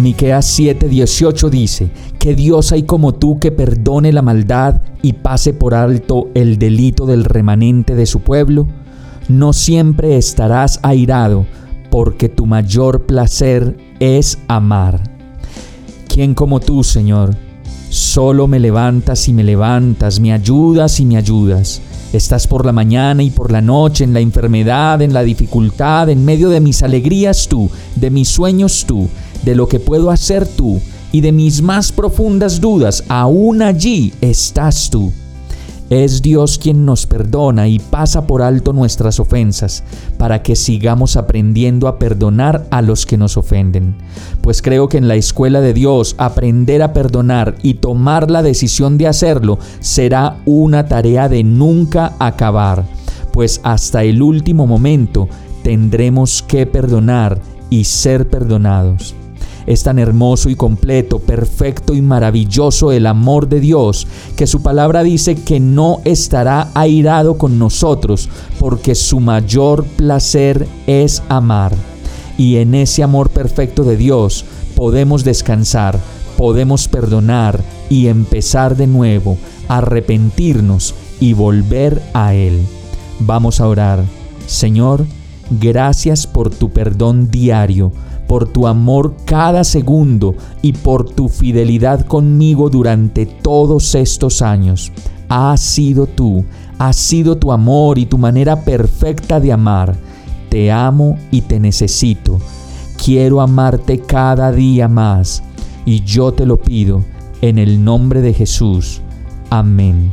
Miqueas 7:18 dice: Que Dios hay como tú que perdone la maldad y pase por alto el delito del remanente de su pueblo. No siempre estarás airado, porque tu mayor placer es amar. ¿Quién como tú, Señor? Solo me levantas y me levantas, me ayudas y me ayudas. Estás por la mañana y por la noche, en la enfermedad, en la dificultad, en medio de mis alegrías tú, de mis sueños tú de lo que puedo hacer tú y de mis más profundas dudas, aún allí estás tú. Es Dios quien nos perdona y pasa por alto nuestras ofensas, para que sigamos aprendiendo a perdonar a los que nos ofenden. Pues creo que en la escuela de Dios aprender a perdonar y tomar la decisión de hacerlo será una tarea de nunca acabar, pues hasta el último momento tendremos que perdonar y ser perdonados. Es tan hermoso y completo, perfecto y maravilloso el amor de Dios, que su palabra dice que no estará airado con nosotros, porque su mayor placer es amar. Y en ese amor perfecto de Dios podemos descansar, podemos perdonar y empezar de nuevo, arrepentirnos y volver a Él. Vamos a orar. Señor, gracias por tu perdón diario por tu amor cada segundo y por tu fidelidad conmigo durante todos estos años. Has sido tú, has sido tu amor y tu manera perfecta de amar. Te amo y te necesito. Quiero amarte cada día más y yo te lo pido en el nombre de Jesús. Amén.